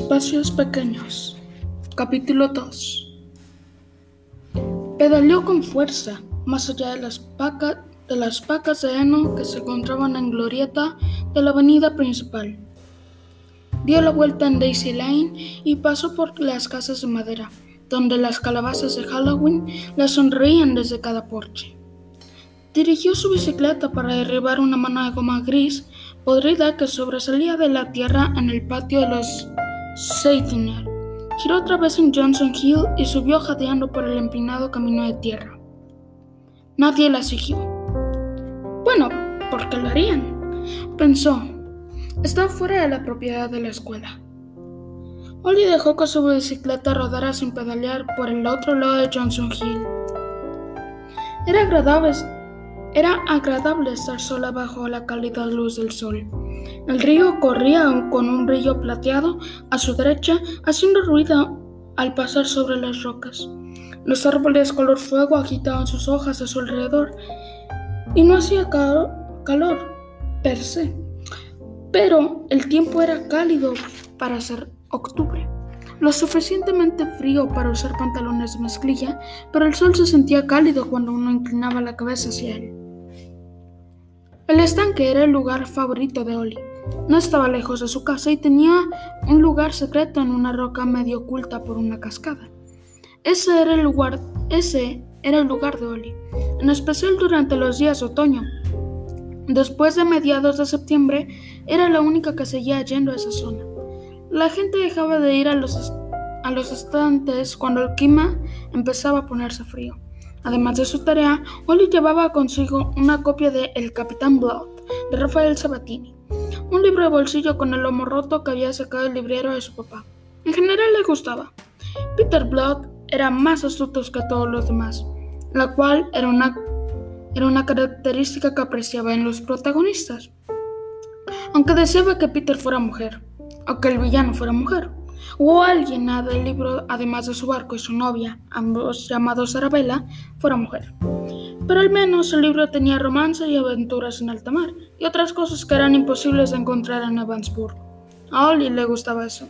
Espacios Pequeños. Capítulo 2. Pedaleó con fuerza, más allá de las, paca- de las pacas de heno que se encontraban en glorieta de la avenida principal. Dio la vuelta en Daisy Lane y pasó por las casas de madera, donde las calabazas de Halloween le sonreían desde cada porche. Dirigió su bicicleta para derribar una mano de goma gris podrida que sobresalía de la tierra en el patio de los Seitiner. Giró otra vez en Johnson Hill y subió jadeando por el empinado camino de tierra. Nadie la siguió. Bueno, ¿por qué lo harían? Pensó. Estaba fuera de la propiedad de la escuela. Ollie dejó que su bicicleta rodara sin pedalear por el otro lado de Johnson Hill. Era agradable estar sola bajo la cálida luz del sol. El río corría con un brillo plateado a su derecha, haciendo ruido al pasar sobre las rocas. Los árboles color fuego agitaban sus hojas a su alrededor y no hacía ca- calor per se. Pero el tiempo era cálido para ser octubre. Lo suficientemente frío para usar pantalones de mezclilla, pero el sol se sentía cálido cuando uno inclinaba la cabeza hacia él. El estanque era el lugar favorito de Oli. No estaba lejos de su casa y tenía un lugar secreto en una roca medio oculta por una cascada. Ese era el lugar, ese era el lugar de Oli, en especial durante los días de otoño. Después de mediados de septiembre, era la única que seguía yendo a esa zona. La gente dejaba de ir a los, a los estantes cuando el clima empezaba a ponerse frío. Además de su tarea, Oli llevaba consigo una copia de El Capitán Blood de Rafael Sabatini, un libro de bolsillo con el lomo roto que había sacado el librero de su papá. En general le gustaba. Peter Blood era más astuto que todos los demás, la cual era una, era una característica que apreciaba en los protagonistas. Aunque deseaba que Peter fuera mujer, o que el villano fuera mujer, o alguien del libro, además de su barco y su novia, ambos llamados Arabella, fuera mujer. Pero al menos el libro tenía romance y aventuras en alta mar, y otras cosas que eran imposibles de encontrar en Evansburg. A Ollie le gustaba eso.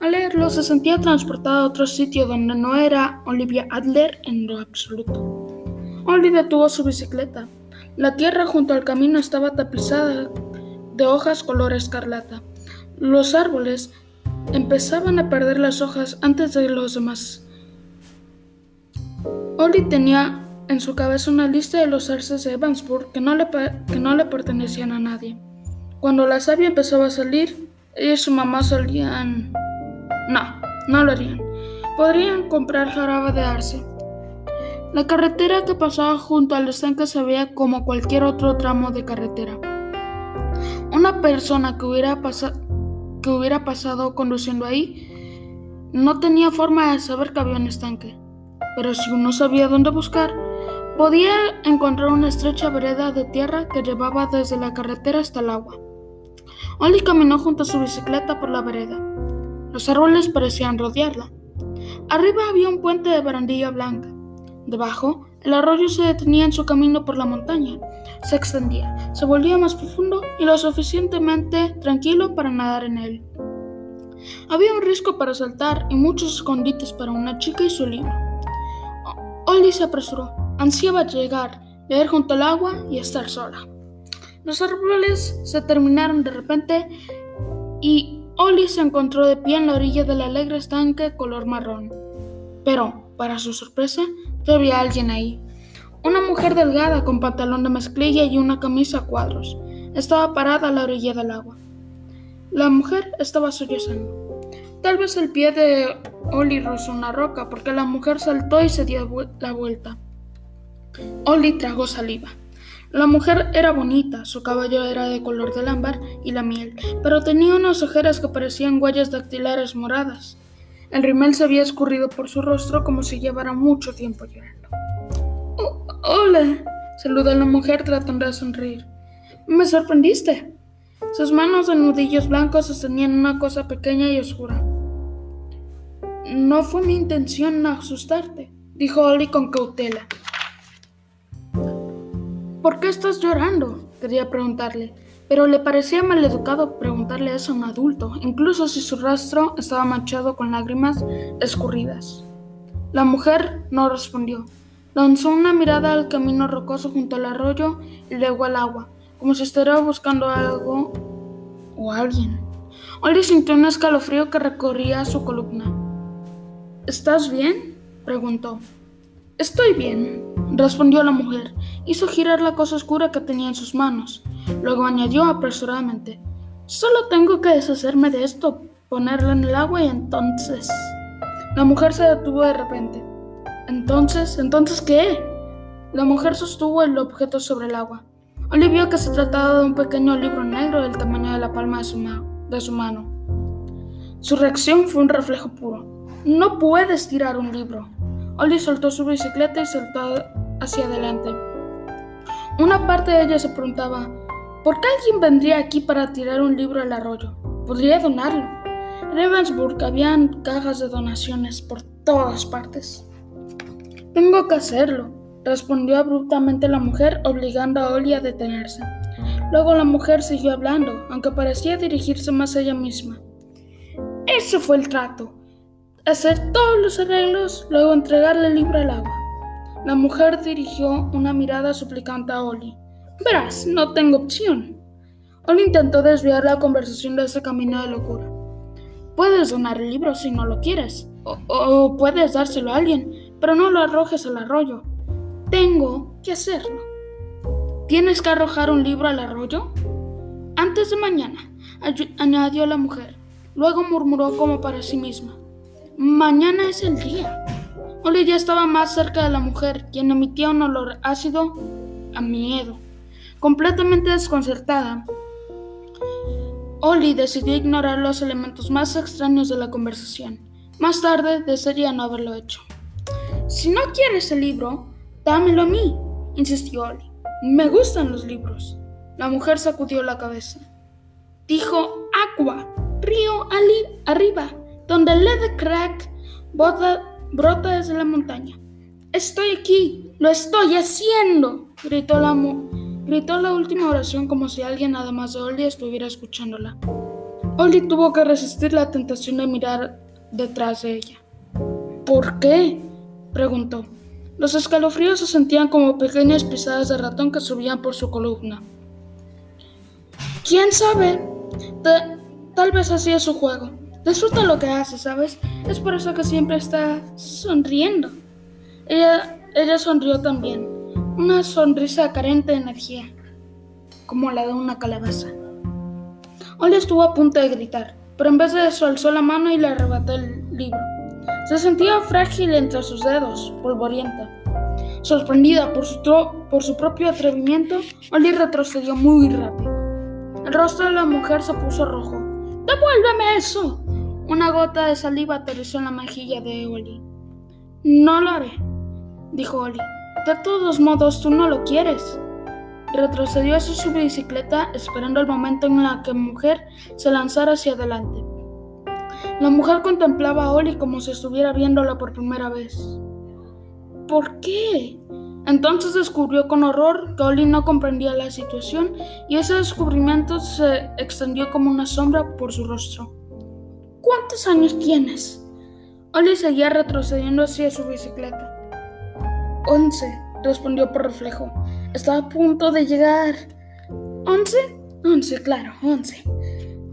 Al leerlo se sentía transportada a otro sitio donde no era Olivia Adler en lo absoluto. Ollie detuvo su bicicleta. La tierra junto al camino estaba tapizada de hojas color escarlata. Los árboles empezaban a perder las hojas antes de los demás. Ollie tenía en su cabeza una lista de los arces de Evansburg que no le, que no le pertenecían a nadie. Cuando la sabia empezaba a salir, ella y su mamá solían... No, no lo harían. Podrían comprar jarabe de arce. La carretera que pasaba junto al estanque se veía como cualquier otro tramo de carretera. Una persona que hubiera, pasa- que hubiera pasado conduciendo ahí no tenía forma de saber que había un estanque. Pero si uno sabía dónde buscar, podía encontrar una estrecha vereda de tierra que llevaba desde la carretera hasta el agua. Ollie caminó junto a su bicicleta por la vereda. Los árboles parecían rodearla. Arriba había un puente de barandilla blanca. Debajo, el arroyo se detenía en su camino por la montaña. Se extendía, se volvía más profundo y lo suficientemente tranquilo para nadar en él. Había un risco para saltar y muchos escondites para una chica y su libro. O- Ollie se apresuró. Ansiaba llegar, leer junto al agua y estar sola. Los árboles se terminaron de repente y Ollie se encontró de pie en la orilla del alegre estanque color marrón. Pero, para su sorpresa, no había alguien ahí. Una mujer delgada con pantalón de mezclilla y una camisa a cuadros. Estaba parada a la orilla del agua. La mujer estaba sollozando. Tal vez el pie de Ollie rozó una roca porque la mujer saltó y se dio la vuelta. Ollie tragó saliva. La mujer era bonita, su cabello era de color del ámbar y la miel, pero tenía unas ojeras que parecían huellas dactilares moradas. El rimel se había escurrido por su rostro como si llevara mucho tiempo llorando. "Oh, hola, saludó la mujer tratando de sonreír. Me sorprendiste. Sus manos de nudillos blancos sostenían una cosa pequeña y oscura. No fue mi intención asustarte, dijo Ollie con cautela. ¿Por qué estás llorando? Quería preguntarle, pero le parecía maleducado preguntarle eso a un adulto, incluso si su rostro estaba manchado con lágrimas escurridas. La mujer no respondió. Lanzó una mirada al camino rocoso junto al arroyo y luego al agua, como si estuviera buscando algo o alguien. Oli sintió un escalofrío que recorría su columna. ¿Estás bien? preguntó. Estoy bien, respondió la mujer. Hizo girar la cosa oscura que tenía en sus manos. Luego añadió apresuradamente, Solo tengo que deshacerme de esto, ponerlo en el agua y entonces... La mujer se detuvo de repente. Entonces, ¿entonces qué? La mujer sostuvo el objeto sobre el agua. Oli vio que se trataba de un pequeño libro negro del tamaño de la palma de su, mano. Su reacción fue un reflejo puro. No puedes tirar un libro. Oli soltó su bicicleta y saltó hacia adelante. Una parte de ella se preguntaba, ¿por qué alguien vendría aquí para tirar un libro al arroyo? Podría donarlo. En Evansburg habían cajas de donaciones por todas partes. Tengo que hacerlo, respondió abruptamente la mujer, obligando a Oli a detenerse. Luego la mujer siguió hablando, aunque parecía dirigirse más a ella misma. Ese fue el trato. Hacer todos los arreglos, luego entregarle el libro al agua. La mujer dirigió una mirada suplicante a Oli. Verás, no tengo opción. Oli intentó desviar la conversación de ese camino de locura. Puedes donar el libro si no lo quieres, o, o puedes dárselo a alguien, pero no lo arrojes al arroyo. Tengo que hacerlo. ¿Tienes que arrojar un libro al arroyo? Antes de mañana, añadió la mujer. Luego murmuró como para sí misma. Mañana es el día. Oli ya estaba más cerca de la mujer, quien emitía un olor ácido a miedo. Completamente desconcertada, Oli decidió ignorar los elementos más extraños de la conversación. Más tarde desearía no haberlo hecho. Si no quieres el libro, dámelo a mí, insistió Oli. Me gustan los libros. La mujer sacudió la cabeza. Dijo agua, río ali arriba, donde el de crack brota desde la montaña. Estoy aquí, lo estoy haciendo, gritó la, gritó la última oración como si alguien además de Oli estuviera escuchándola. Oli tuvo que resistir la tentación de mirar detrás de ella. ¿Por qué? Preguntó. Los escalofríos se sentían como pequeñas pisadas de ratón que subían por su columna. ¿Quién sabe? tal vez así es su juego. Disfruta lo que hace, ¿sabes? Es por eso que siempre está sonriendo. Ella, ella sonrió también, una sonrisa carente de energía, como la de una calabaza. Oli estuvo a punto de gritar, pero en vez de eso alzó la mano y le arrebató el libro. Se sentía frágil entre sus dedos, polvorienta. Sorprendida por su, por su propio atrevimiento, Oli retrocedió muy rápido. El rostro de la mujer se puso rojo. ¡Devuélveme eso! Una gota de saliva aterrizó en la mejilla de Oli. No lo haré, dijo Oli. De todos modos, tú no lo quieres. Retrocedió hacia su bicicleta esperando el momento en el que la mujer se lanzara hacia adelante. La mujer contemplaba a Oli como si estuviera viéndola por primera vez. ¿Por qué? Entonces descubrió con horror que Oli no comprendía la situación y ese descubrimiento se extendió como una sombra por su rostro. ¿Cuántos años tienes? Oli seguía retrocediendo hacia su bicicleta. Once, respondió por reflejo. Estaba a punto de llegar. ¿Once? Once, claro, once.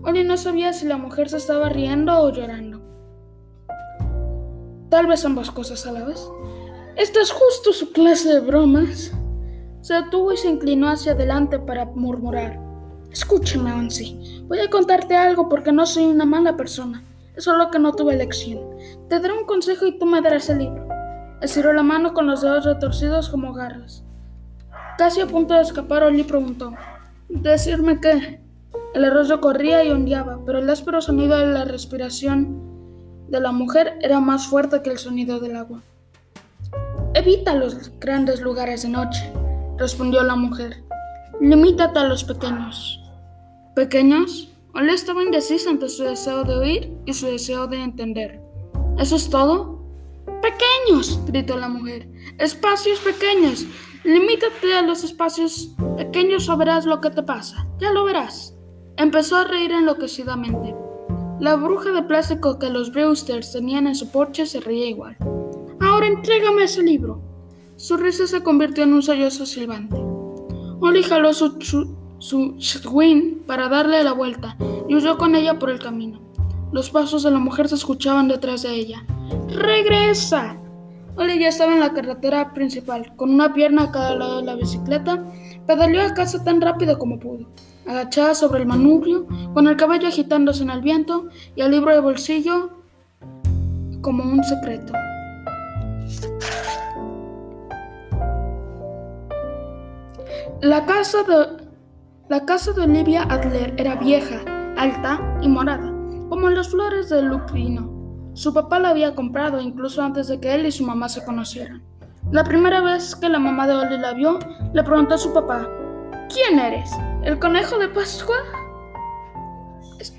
Oli no sabía si la mujer se estaba riendo o llorando. Tal vez ambas cosas a la vez. Esta es justo su clase de bromas. Se detuvo y se inclinó hacia adelante para murmurar. Escúchame, Onsi. Voy a contarte algo porque no soy una mala persona. Es solo que no tuve elección. Te daré un consejo y tú me darás el libro. Estiró la mano con los dedos retorcidos como garras. Casi a punto de escapar, Oli preguntó: ¿Decirme qué? El arroyo corría y ondeaba, pero el áspero sonido de la respiración de la mujer era más fuerte que el sonido del agua. Evita los grandes lugares de noche, respondió la mujer. Limítate a los pequeños. ¿Pequeños? Ole estaba indecisa entre su deseo de oír y su deseo de entender. ¿Eso es todo? Pequeños, gritó la mujer. Espacios pequeños. Limítate a los espacios Pequeño, sabrás lo que te pasa. Ya lo verás. Empezó a reír enloquecidamente. La bruja de plástico que los Brewsters tenían en su porche se reía igual. Ahora entrégame ese libro. Su risa se convirtió en un sollozo silbante. Oli jaló su, su, para darle la vuelta y huyó con ella por el camino. Los pasos de la mujer se escuchaban detrás de ella. ¡Regresa! Oli ya estaba en la carretera principal, con una pierna a cada lado de la bicicleta, pedaleó a casa tan rápido como pudo, agachada sobre el manubrio, con el cabello agitándose en el viento y el libro de bolsillo como un secreto. La casa de, la casa de Olivia Adler era vieja, alta y morada, como las flores del lupino. Su papá la había comprado incluso antes de que él y su mamá se conocieran. La primera vez que la mamá de Oli la vio, le preguntó a su papá, ¿Quién eres? ¿El conejo de Pascua?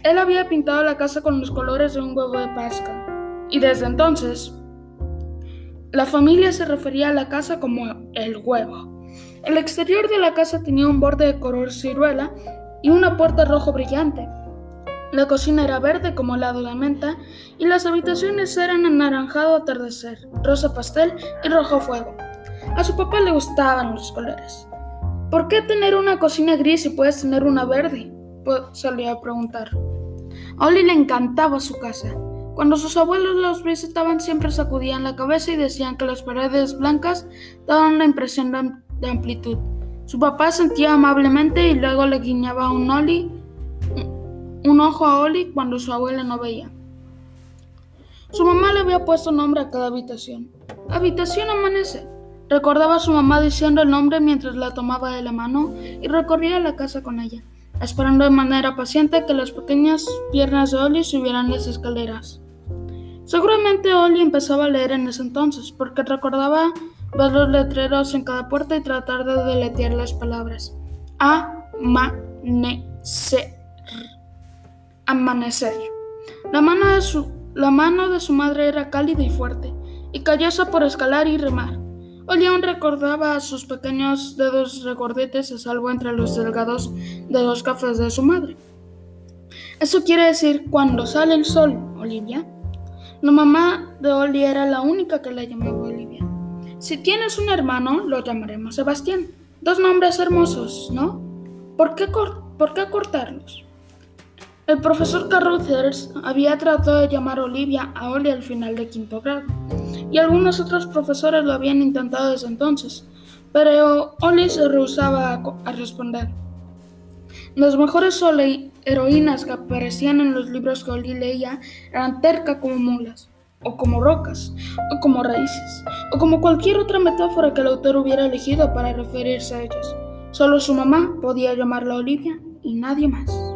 Él había pintado la casa con los colores de un huevo de Pascua, y desde entonces la familia se refería a la casa como el huevo. El exterior de la casa tenía un borde de color ciruela y una puerta rojo brillante. La cocina era verde como lado de menta y las habitaciones eran anaranjado atardecer, rosa pastel y rojo fuego. A su papá le gustaban los colores. ¿Por qué tener una cocina gris si puedes tener una verde? solía preguntar. A Oli le encantaba su casa. Cuando sus abuelos los visitaban siempre sacudían la cabeza y decían que las paredes blancas daban una impresión de amplitud. Su papá sentía amablemente y luego le guiñaba un Oli un ojo a Oli cuando su abuela no veía. Su mamá le había puesto nombre a cada habitación. Habitación Amanecer. Recordaba a su mamá diciendo el nombre mientras la tomaba de la mano y recorría la casa con ella, esperando de manera paciente que las pequeñas piernas de Oli subieran las escaleras. Seguramente Oli empezaba a leer en ese entonces, porque recordaba ver los letreros en cada puerta y tratar de deletear las palabras. Amanecer amanecer. La mano, de su, la mano de su madre era cálida y fuerte, y callosa por escalar y remar. Olión recordaba a sus pequeños dedos regordetes a salvo entre los delgados dedos cafés de su madre. Eso quiere decir cuando sale el sol, Olivia. La mamá de Oli era la única que la llamaba Olivia. Si tienes un hermano, lo llamaremos Sebastián. Dos nombres hermosos, ¿no? ¿Por qué, ¿por qué cortarlos? El profesor Carruthers había tratado de llamar Olivia a Oli al final de quinto grado, y algunos otros profesores lo habían intentado desde entonces, pero Oli se rehusaba a, responder. Las mejores heroínas que aparecían en los libros que Oli leía eran terca como mulas, o como rocas, o como raíces, o como cualquier otra metáfora que el autor hubiera elegido para referirse a ellas. Solo su mamá podía llamarla Olivia y nadie más.